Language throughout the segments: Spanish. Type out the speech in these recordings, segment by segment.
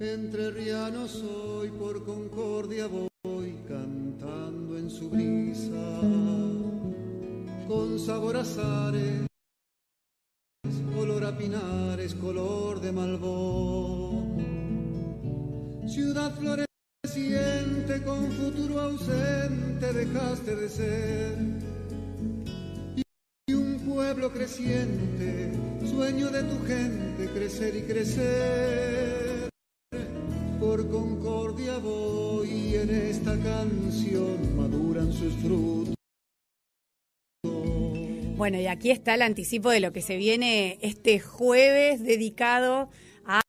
Entre rianos soy, por concordia voy cantando en su brisa, con sabor a zares, color a pinares, color de malvón. Ciudad floreciente con futuro ausente dejaste de ser. Y un pueblo creciente, sueño de tu gente, crecer y crecer en esta canción maduran sus frutos. Bueno, y aquí está el anticipo de lo que se viene este jueves dedicado a,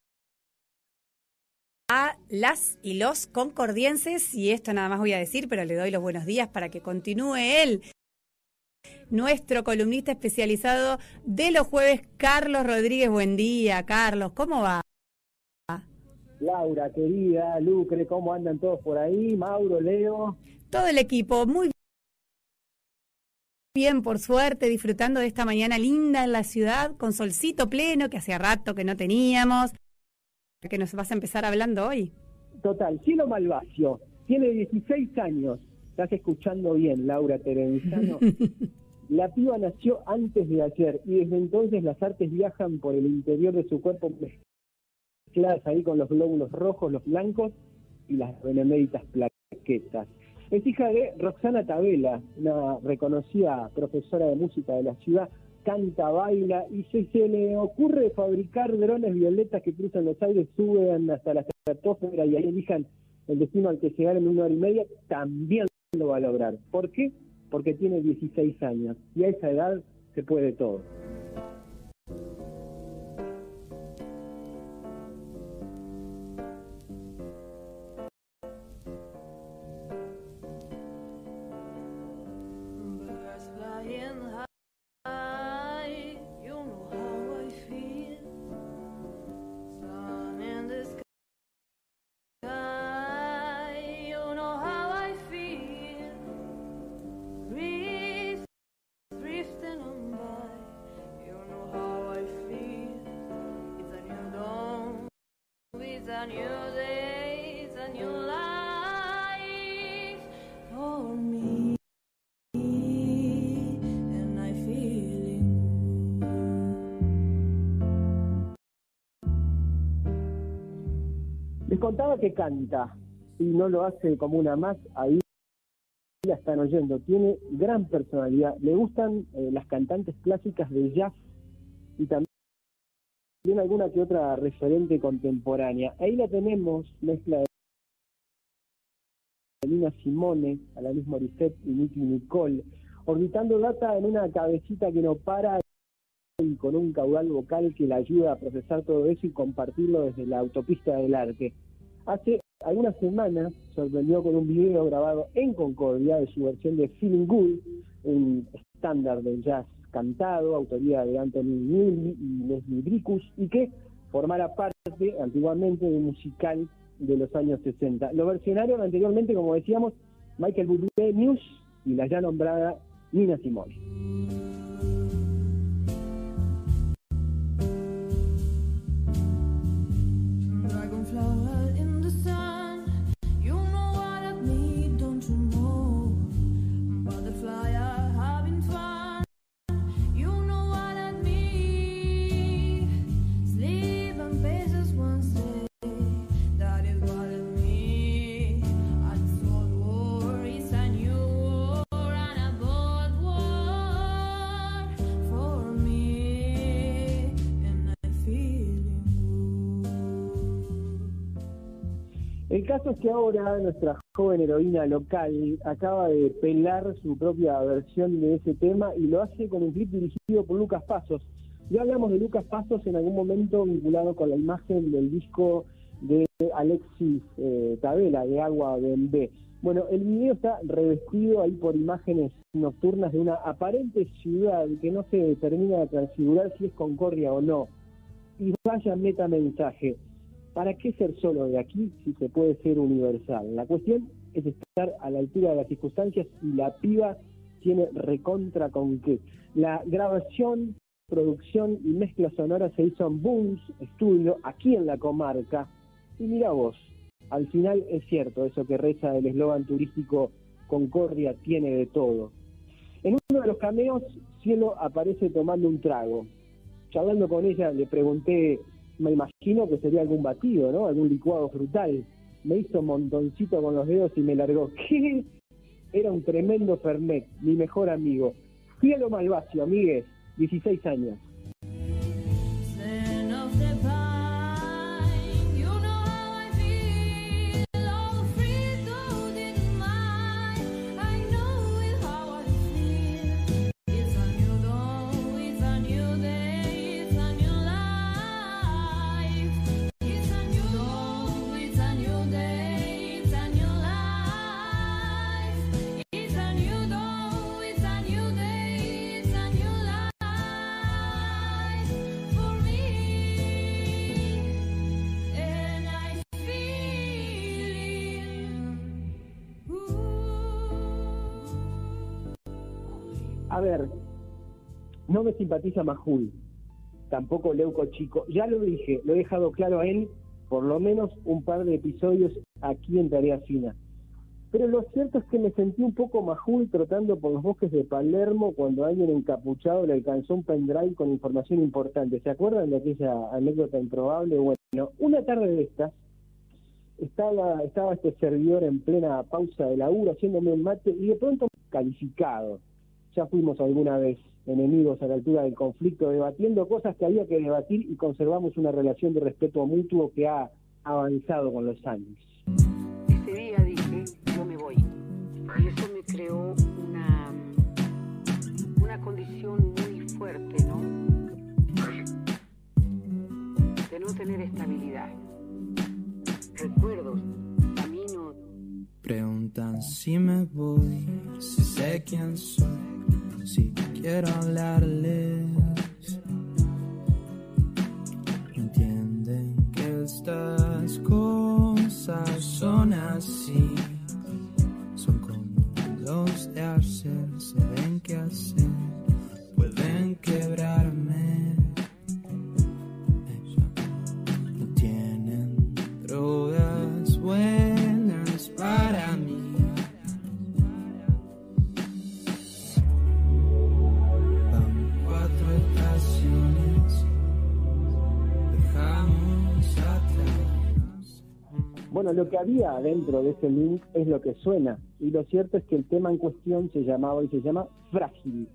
a las y los concordienses. Y esto nada más voy a decir, pero le doy los buenos días para que continúe él. Nuestro columnista especializado de los jueves, Carlos Rodríguez. Buen día, Carlos. ¿Cómo va? Laura, querida, Lucre, ¿cómo andan todos por ahí? Mauro, Leo. Todo el equipo, muy bien, por suerte, disfrutando de esta mañana linda en la ciudad, con solcito pleno, que hacía rato que no teníamos. que nos vas a empezar hablando hoy? Total, Cielo Malvacio, tiene 16 años. Estás escuchando bien, Laura Terenzano. La piba nació antes de ayer y desde entonces las artes viajan por el interior de su cuerpo mezcladas ahí con los glóbulos rojos, los blancos y las beneméritas plaquetas. Es hija de Roxana Tabela, una reconocida profesora de música de la ciudad, canta, baila y si se le ocurre fabricar drones violetas que cruzan los aires, suben hasta la estratosfera y ahí elijan el destino al que llegar en una hora y media, también lo va a lograr. ¿Por qué? Porque tiene 16 años y a esa edad se puede todo. Contaba que canta y no lo hace como una más, ahí la están oyendo. Tiene gran personalidad. Le gustan eh, las cantantes clásicas de jazz y también tiene alguna que otra referente contemporánea. Ahí la tenemos, mezcla de Nina Simone, Alanis Morissette y Nicky Nicole, orbitando data en una cabecita que no para con un caudal vocal que la ayuda a procesar todo eso y compartirlo desde la autopista del arte. Hace algunas semanas sorprendió con un video grabado en Concordia de su versión de Feeling Good, un estándar del jazz cantado, autoría de Anthony Neely y Leslie Bricus, y que formara parte antiguamente de un musical de los años 60. Lo versionaron anteriormente, como decíamos, Michael Bublé News y la ya nombrada Nina Simone. Caso es que ahora nuestra joven heroína local acaba de pelar su propia versión de ese tema y lo hace con un clip dirigido por Lucas Pasos. Ya hablamos de Lucas Pasos en algún momento vinculado con la imagen del disco de Alexis eh, Tabela, de Agua B. Bueno, el video está revestido ahí por imágenes nocturnas de una aparente ciudad que no se termina de transfigurar si es Concordia o no. Y vaya meta mensaje ¿Para qué ser solo de aquí si se puede ser universal? La cuestión es estar a la altura de las circunstancias y la piba tiene recontra con qué. La grabación, producción y mezcla sonora se hizo en Booms Studio, aquí en la comarca, Y mira vos, al final es cierto eso que reza el eslogan turístico Concordia tiene de todo. En uno de los cameos, Cielo aparece tomando un trago. Charlando con ella, le pregunté, me imagino que sería algún batido, ¿no? Algún licuado frutal. Me hizo un montoncito con los dedos y me largó. ¿Qué? Era un tremendo Fernet, mi mejor amigo. Cielo Malvacio, amigues, 16 años. A ver, no me simpatiza Majul, tampoco Leuco Chico. Ya lo dije, lo he dejado claro a él, por lo menos un par de episodios aquí en Tarea Fina. Pero lo cierto es que me sentí un poco Majul trotando por los bosques de Palermo cuando alguien encapuchado le alcanzó un pendrive con información importante. ¿Se acuerdan de aquella anécdota improbable? Bueno, una tarde de estas, estaba, estaba este servidor en plena pausa de laburo haciéndome un mate y de pronto calificado ya fuimos alguna vez enemigos a la altura del conflicto, debatiendo cosas que había que debatir y conservamos una relación de respeto mutuo que ha avanzado con los años. Ese día dije, yo me voy. Y eso me creó una, una condición muy fuerte, ¿no? De no tener estabilidad. Recuerdos, caminos. Preguntan si me voy, si sé quién soy si quiero Lo que había dentro de ese link es lo que suena. Y lo cierto es que el tema en cuestión se llamaba y se llama Frágil.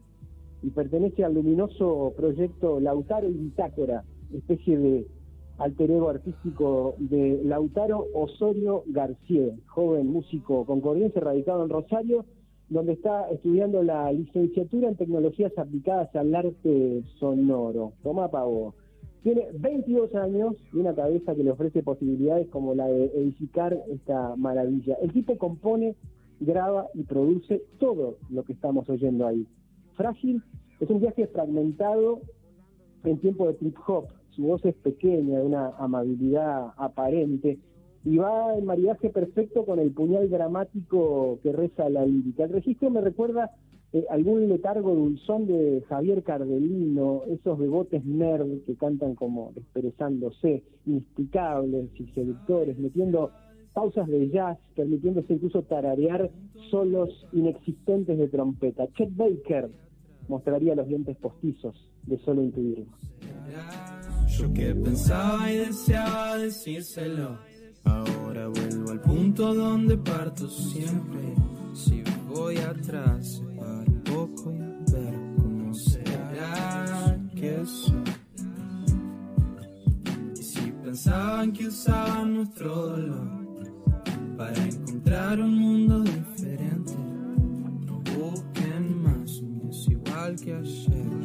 Y pertenece al luminoso proyecto Lautaro y Bitácora, especie de alter ego artístico de Lautaro Osorio García, joven músico concordiense radicado en Rosario, donde está estudiando la licenciatura en tecnologías aplicadas al arte sonoro. Toma pavo. Tiene 22 años y una cabeza que le ofrece posibilidades como la de edificar esta maravilla. El tipo compone, graba y produce todo lo que estamos oyendo ahí. Frágil es un viaje fragmentado en tiempo de trip hop. Su voz es pequeña, de una amabilidad aparente y va en maridaje perfecto con el puñal dramático que reza la lírica. El registro me recuerda eh, algún letargo dulzón de Javier Cardelino, esos bebotes nerd que cantan como expresándose, inexplicables y seductores, metiendo pausas de jazz, permitiéndose incluso tararear solos inexistentes de trompeta. Chet Baker mostraría los dientes postizos de solo intuirlo. Yo que pensaba y deseaba decírselo, ahora vuelvo al punto donde parto siempre. Si voy atrás, poco y ver cómo será que soy. Y si pensaban que usaban nuestro dolor para encontrar un mundo diferente, no busquen más, un es igual que ayer,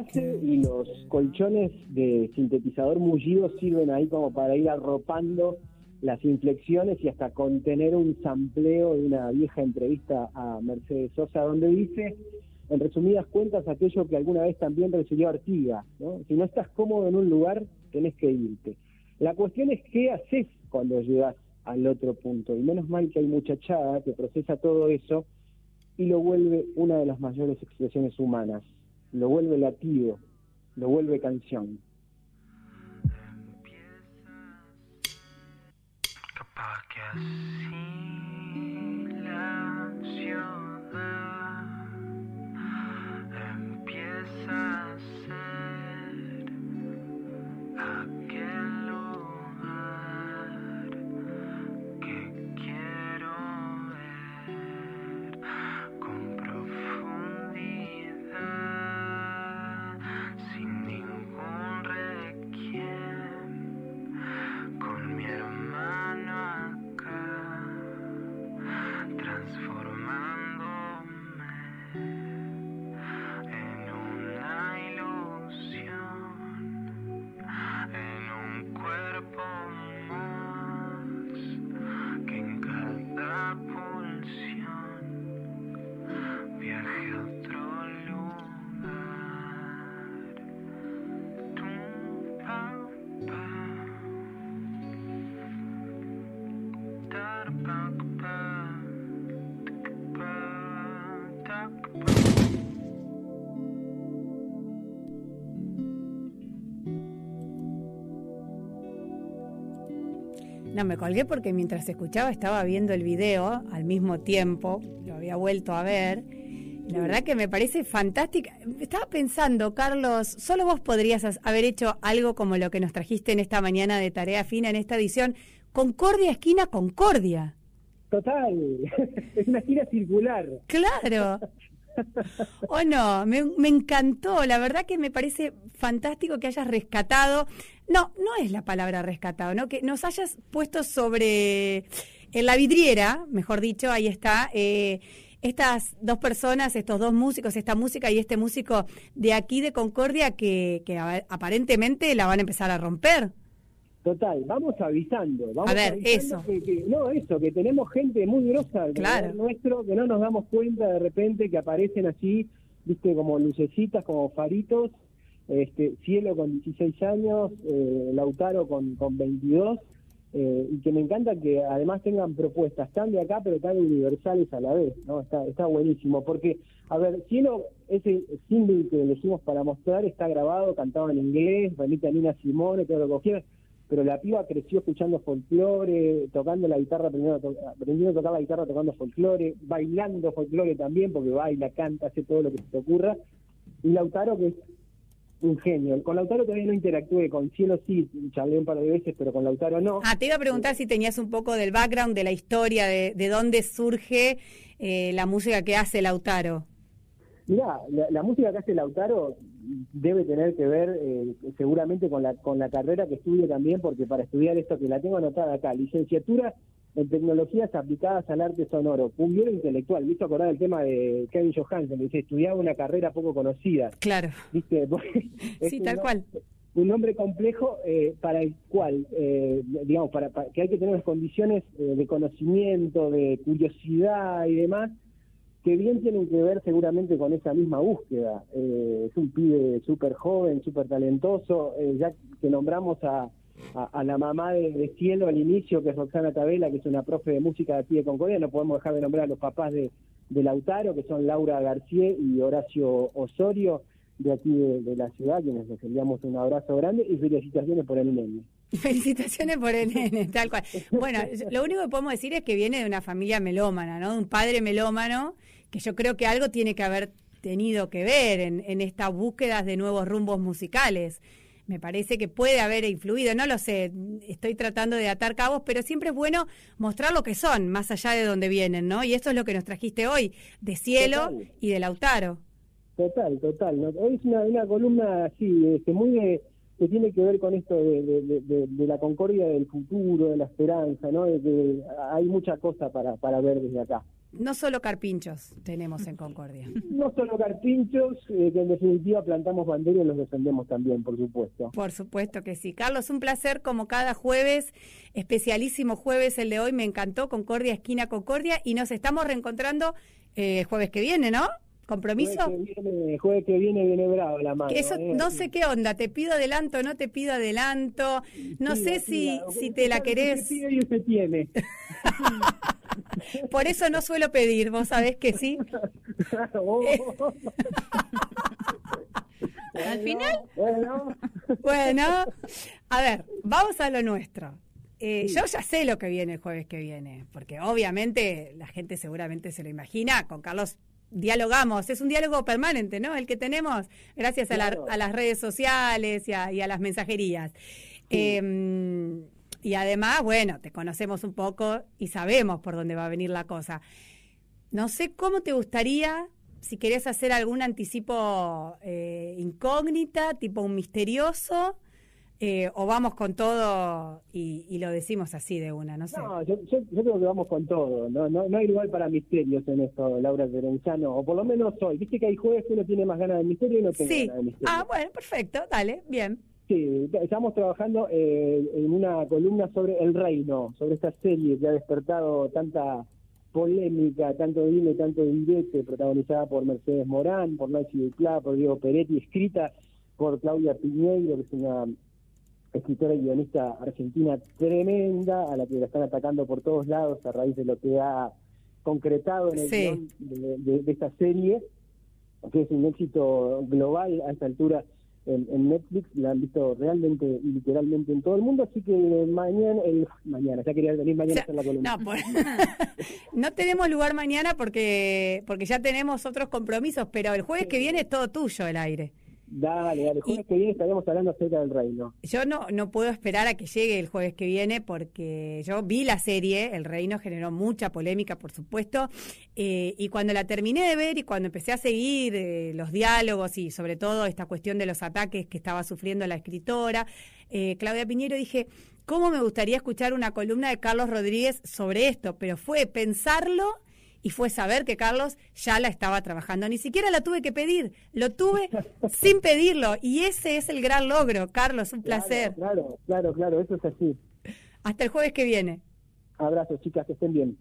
base y los colchones de sintetizador mullido sirven ahí como para ir arropando las inflexiones y hasta contener un sampleo de una vieja entrevista a Mercedes Sosa donde dice, en resumidas cuentas, aquello que alguna vez también recibió Artiga, ¿no? Si no estás cómodo en un lugar, tenés que irte. La cuestión es qué haces cuando llegas al otro punto. Y menos mal que hay muchachada que procesa todo eso y lo vuelve una de las mayores expresiones humanas. Lo vuelve latido, lo vuelve canción. Capaz que transformándome No, me colgué porque mientras escuchaba estaba viendo el video al mismo tiempo, lo había vuelto a ver. La verdad que me parece fantástica. Estaba pensando, Carlos, solo vos podrías haber hecho algo como lo que nos trajiste en esta mañana de Tarea Fina, en esta edición. Concordia, esquina, Concordia. Total, es una gira circular. Claro. ¿O no? Me, me encantó. La verdad que me parece fantástico que hayas rescatado. No, no es la palabra rescatado, ¿no? Que nos hayas puesto sobre. En la vidriera, mejor dicho, ahí está. eh, estas dos personas, estos dos músicos, esta música y este músico de aquí de Concordia que, que aparentemente la van a empezar a romper. Total, vamos avisando. Vamos A ver, avisando eso. Que, que- no, eso, que tenemos gente muy grosa alrededor Claro. nuestro, que no nos damos cuenta de repente que aparecen así, viste, como lucecitas, como faritos. Este, Cielo con 16 años, eh, Lautaro con, con 22, eh, y que me encanta que además tengan propuestas tan de acá, pero tan universales a la vez, ¿no? Está, está buenísimo, porque, a ver, Cielo, ese single que elegimos para mostrar está grabado, cantado en inglés, remite a Nina Simone, todo lo que quieras, pero la piba creció escuchando folclore, tocando la guitarra, aprendiendo aprendiendo a tocar la guitarra tocando folclore, bailando folclore también, porque baila, canta, hace todo lo que se te ocurra. Y Lautaro, que es un genio. Con Lautaro todavía no interactué, con Cielo sí, charlé un par de veces, pero con Lautaro no. Ah, te iba a preguntar si tenías un poco del background, de la historia, de, de dónde surge eh, la música que hace Lautaro. Mirá, la, la música que hace Lautaro debe tener que ver eh, seguramente con la, con la carrera que estudio también, porque para estudiar esto que la tengo anotada acá, licenciatura en tecnologías aplicadas al arte sonoro, cumbiero intelectual, ¿viste acordar el tema de Kevin Johansen, que dice, estudiaba una carrera poco conocida, Claro. ¿viste? Sí, un tal cual. un nombre complejo eh, para el cual, eh, digamos, para, para- que hay que tener unas condiciones eh, de conocimiento, de curiosidad y demás, que bien tienen que ver seguramente con esa misma búsqueda. Eh, es un pibe súper joven, súper talentoso, eh, ya que nombramos a, a, la mamá de, de Cielo al inicio, que es Roxana Tabela, que es una profe de música de aquí de Concordia, no podemos dejar de nombrar a los papás de, de Lautaro, que son Laura García y Horacio Osorio, de aquí de, de la ciudad, quienes les enviamos un abrazo grande y felicitaciones por el nene. Felicitaciones por el nene, tal cual. Bueno, lo único que podemos decir es que viene de una familia melómana, ¿no? De un padre melómano, que yo creo que algo tiene que haber tenido que ver en, en estas búsquedas de nuevos rumbos musicales. Me parece que puede haber influido, no lo sé, estoy tratando de atar cabos, pero siempre es bueno mostrar lo que son, más allá de dónde vienen, ¿no? Y esto es lo que nos trajiste hoy, de Cielo y de Lautaro. Total, total. ¿no? Hoy es una, una columna así, este, muy de, que tiene que ver con esto de, de- de- de- de la concordia del futuro, de la esperanza, ¿no? De que hay mucha cosa para, para ver desde acá. No solo carpinchos tenemos en Concordia. No solo carpinchos, eh, que en definitiva plantamos banderas y los defendemos también, por supuesto. Por supuesto que sí. Carlos, un placer como cada jueves, especialísimo jueves el de hoy, me encantó, Concordia, esquina Concordia, y nos estamos reencontrando eh, jueves que viene, ¿no? ¿Compromiso? Jueves que viene, viene, bravo la mano. eso ¿eh? no sé qué onda, te pido adelanto, no te pido adelanto, no sé si, si te la querés. Y se tiene. Por eso no suelo pedir, vos sabés que sí. Al final. Bueno. bueno, a ver, vamos a lo nuestro. Eh, yo ya sé lo que viene el jueves que viene, porque obviamente la gente seguramente se lo imagina. Con Carlos dialogamos, es un diálogo permanente, ¿no? El que tenemos gracias a, las redes sociales y a, las mensajerías. Em, y además, bueno, te conocemos un poco y sabemos por dónde va a venir la cosa. No sé cómo te gustaría, si querés hacer algún anticipo eh, incógnita, tipo un misterioso, eh, o vamos con todo y, lo decimos así de una, no sé. No, yo, creo que vamos con todo. No, no, no hay lugar para misterios en esto, Laura Terenzano, o por lo menos hoy. Viste que hay jueves que uno tiene más ganas de misterio y no tiene ganas de misterio. Ah, bueno, perfecto, dale, bien. Sí, estamos trabajando eh, en una columna sobre El Reino, sobre esta serie que ha despertado tanta polémica, tanto dime, tanto direte, protagonizada por Mercedes Morán, por Nancy Duclá, por Diego Peretti, escrita por Claudia Piñeiro, que es una escritora y guionista argentina tremenda, a la que la están atacando por todos lados a raíz de lo que ha concretado en el guion de, esta serie, que es un éxito global a esta altura en, Netflix, la han visto realmente literalmente en todo el mundo, así que mañana, el, mañana, ya quería venir mañana a la columna. No, pues, no tenemos lugar mañana porque, porque ya tenemos otros compromisos, pero el jueves que viene es todo tuyo el aire. Dale, dale, el jueves que viene estaremos hablando acerca del reino. Yo no, no puedo esperar a que llegue el jueves que viene porque yo vi la serie, El Reino generó mucha polémica, por supuesto, eh, y cuando la terminé de ver y cuando empecé a seguir eh, los diálogos y sobre todo esta cuestión de los ataques que estaba sufriendo la escritora, eh, Claudia Piñero, dije, ¿cómo me gustaría escuchar una columna de Carlos Rodríguez sobre esto? Pero fue pensarlo y fue saber que Carlos ya la estaba trabajando. Ni siquiera la tuve que pedir, lo tuve sin pedirlo y ese es el gran logro, Carlos, un placer. Claro, claro, claro, eso es así. Hasta el jueves que viene. Abrazos, chicas, que estén bien.